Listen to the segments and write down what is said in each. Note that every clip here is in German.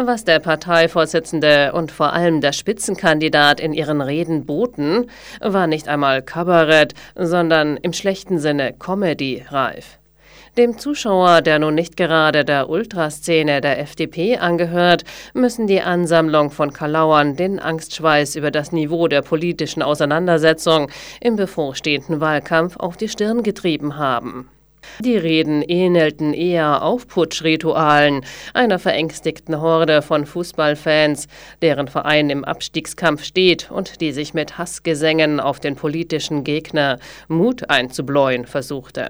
Was der Parteivorsitzende und vor allem der Spitzenkandidat in ihren Reden boten, war nicht einmal Kabarett, sondern im schlechten Sinne Comedy-reif. Dem Zuschauer, der nun nicht gerade der Ultraszene der FDP angehört, müssen die Ansammlung von Kalauern den Angstschweiß über das Niveau der politischen Auseinandersetzung im bevorstehenden Wahlkampf auf die Stirn getrieben haben. Die Reden ähnelten eher Aufputschritualen einer verängstigten Horde von Fußballfans, deren Verein im Abstiegskampf steht und die sich mit Hassgesängen auf den politischen Gegner Mut einzubläuen versuchte.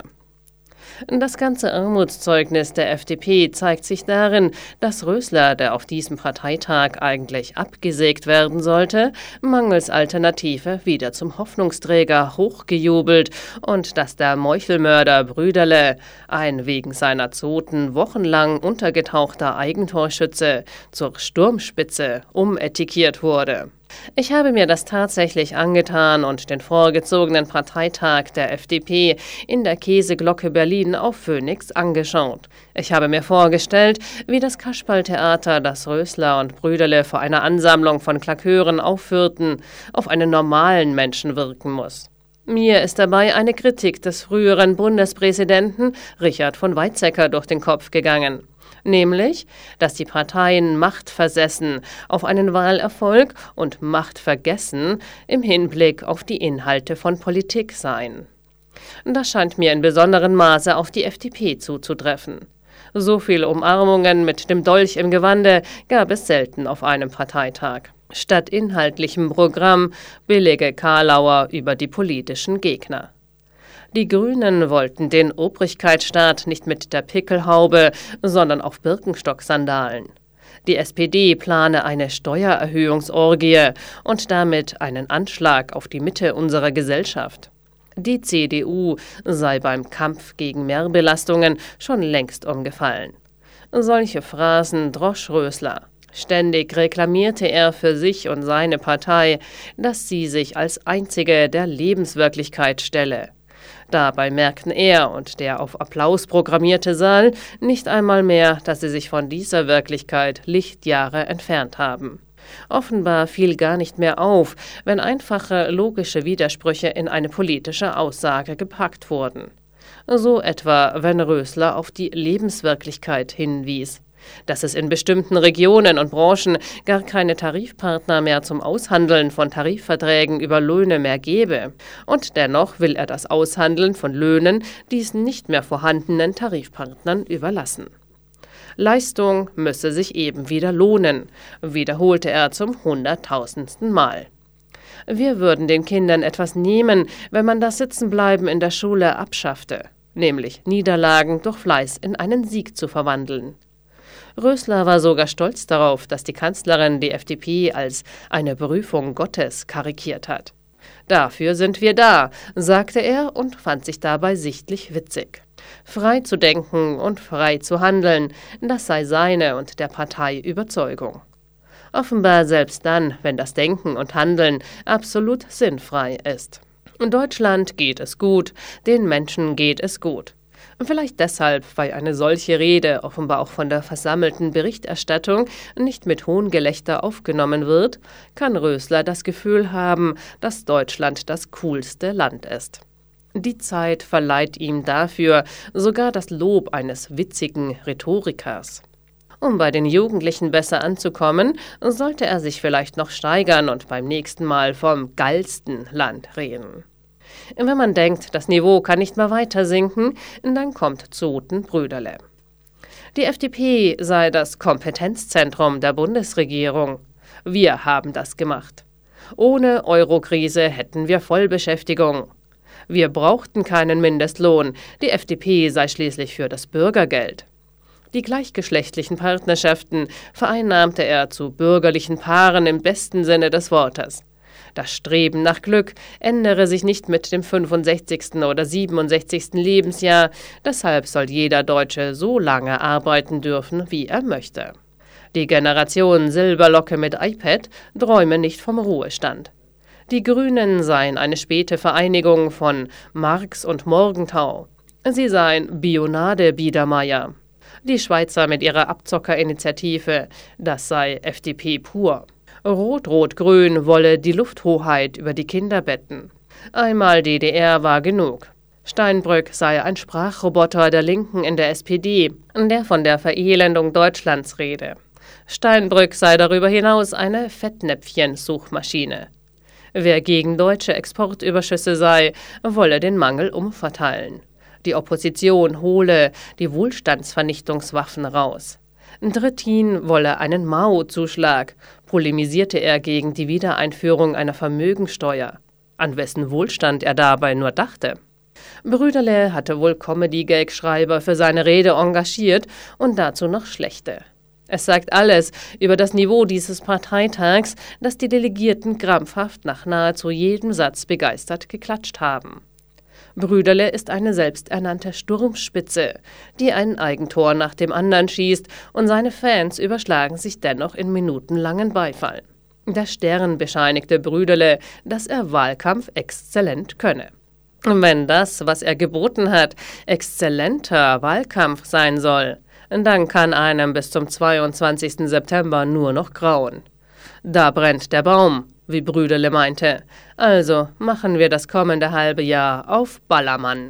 Das ganze Armutszeugnis der FDP zeigt sich darin, dass Rösler, der auf diesem Parteitag eigentlich abgesägt werden sollte, mangels Alternative wieder zum Hoffnungsträger hochgejubelt und dass der Meuchelmörder Brüderle, ein wegen seiner Zoten wochenlang untergetauchter Eigentorschütze, zur Sturmspitze umetikiert wurde. Ich habe mir das tatsächlich angetan und den vorgezogenen Parteitag der FDP in der Käseglocke Berlin auf Phoenix angeschaut. Ich habe mir vorgestellt, wie das Kasperltheater, das Rösler und Brüderle vor einer Ansammlung von Klakeuren aufführten, auf einen normalen Menschen wirken muss. Mir ist dabei eine Kritik des früheren Bundespräsidenten Richard von Weizsäcker durch den Kopf gegangen nämlich, dass die Parteien machtversessen auf einen Wahlerfolg und machtvergessen im Hinblick auf die Inhalte von Politik seien. Das scheint mir in besonderem Maße auf die FDP zuzutreffen. So viele Umarmungen mit dem Dolch im Gewande gab es selten auf einem Parteitag. Statt inhaltlichem Programm billige Karlauer über die politischen Gegner. Die Grünen wollten den Obrigkeitsstaat nicht mit der Pickelhaube, sondern auf Birkenstock-Sandalen. Die SPD plane eine Steuererhöhungsorgie und damit einen Anschlag auf die Mitte unserer Gesellschaft. Die CDU sei beim Kampf gegen Mehrbelastungen schon längst umgefallen. Solche Phrasen drosch Rösler. Ständig reklamierte er für sich und seine Partei, dass sie sich als einzige der Lebenswirklichkeit stelle. Dabei merkten er und der auf Applaus programmierte Saal nicht einmal mehr, dass sie sich von dieser Wirklichkeit Lichtjahre entfernt haben. Offenbar fiel gar nicht mehr auf, wenn einfache logische Widersprüche in eine politische Aussage gepackt wurden. So etwa, wenn Rösler auf die Lebenswirklichkeit hinwies dass es in bestimmten Regionen und Branchen gar keine Tarifpartner mehr zum Aushandeln von Tarifverträgen über Löhne mehr gebe. Und dennoch will er das Aushandeln von Löhnen diesen nicht mehr vorhandenen Tarifpartnern überlassen. Leistung müsse sich eben wieder lohnen, wiederholte er zum hunderttausendsten Mal. Wir würden den Kindern etwas nehmen, wenn man das Sitzenbleiben in der Schule abschaffte, nämlich Niederlagen durch Fleiß in einen Sieg zu verwandeln. Rösler war sogar stolz darauf, dass die Kanzlerin die FDP als eine Berufung Gottes karikiert hat. Dafür sind wir da, sagte er und fand sich dabei sichtlich witzig. Frei zu denken und frei zu handeln, das sei seine und der Partei Überzeugung. Offenbar selbst dann, wenn das Denken und Handeln absolut sinnfrei ist. Deutschland geht es gut, den Menschen geht es gut. Und vielleicht deshalb, weil eine solche Rede offenbar auch von der versammelten Berichterstattung nicht mit Hohngelächter aufgenommen wird, kann Rösler das Gefühl haben, dass Deutschland das coolste Land ist. Die Zeit verleiht ihm dafür sogar das Lob eines witzigen Rhetorikers. Um bei den Jugendlichen besser anzukommen, sollte er sich vielleicht noch steigern und beim nächsten Mal vom geilsten Land reden. Wenn man denkt, das Niveau kann nicht mehr weiter sinken, dann kommt Zoten Brüderle. Die FDP sei das Kompetenzzentrum der Bundesregierung. Wir haben das gemacht. Ohne Eurokrise hätten wir Vollbeschäftigung. Wir brauchten keinen Mindestlohn, die FDP sei schließlich für das Bürgergeld. Die gleichgeschlechtlichen Partnerschaften vereinnahmte er zu bürgerlichen Paaren im besten Sinne des Wortes. Das Streben nach Glück ändere sich nicht mit dem 65. oder 67. Lebensjahr, deshalb soll jeder Deutsche so lange arbeiten dürfen, wie er möchte. Die Generation Silberlocke mit iPad träume nicht vom Ruhestand. Die Grünen seien eine späte Vereinigung von Marx und Morgenthau. Sie seien Bionade Biedermeier. Die Schweizer mit ihrer Abzockerinitiative, das sei FDP pur. Rot-Rot-Grün wolle die Lufthoheit über die Kinderbetten. Einmal DDR war genug. Steinbrück sei ein Sprachroboter der Linken in der SPD, der von der Verelendung Deutschlands rede. Steinbrück sei darüber hinaus eine Fettnäpfchen-Suchmaschine. Wer gegen deutsche Exportüberschüsse sei, wolle den Mangel umverteilen. Die Opposition hole die Wohlstandsvernichtungswaffen raus. Drittin wolle einen Mao-Zuschlag, polemisierte er gegen die Wiedereinführung einer Vermögensteuer, an wessen Wohlstand er dabei nur dachte. Brüderle hatte wohl Comedy-Gag-Schreiber für seine Rede engagiert und dazu noch schlechte. Es sagt alles über das Niveau dieses Parteitags, dass die Delegierten krampfhaft nach nahezu jedem Satz begeistert geklatscht haben. Brüderle ist eine selbsternannte Sturmspitze, die ein Eigentor nach dem anderen schießt, und seine Fans überschlagen sich dennoch in minutenlangen Beifall. Der Stern bescheinigte Brüderle, dass er Wahlkampf exzellent könne. Wenn das, was er geboten hat, exzellenter Wahlkampf sein soll, dann kann einem bis zum 22. September nur noch grauen. Da brennt der Baum, wie Brüderle meinte. Also machen wir das kommende halbe Jahr auf Ballermann.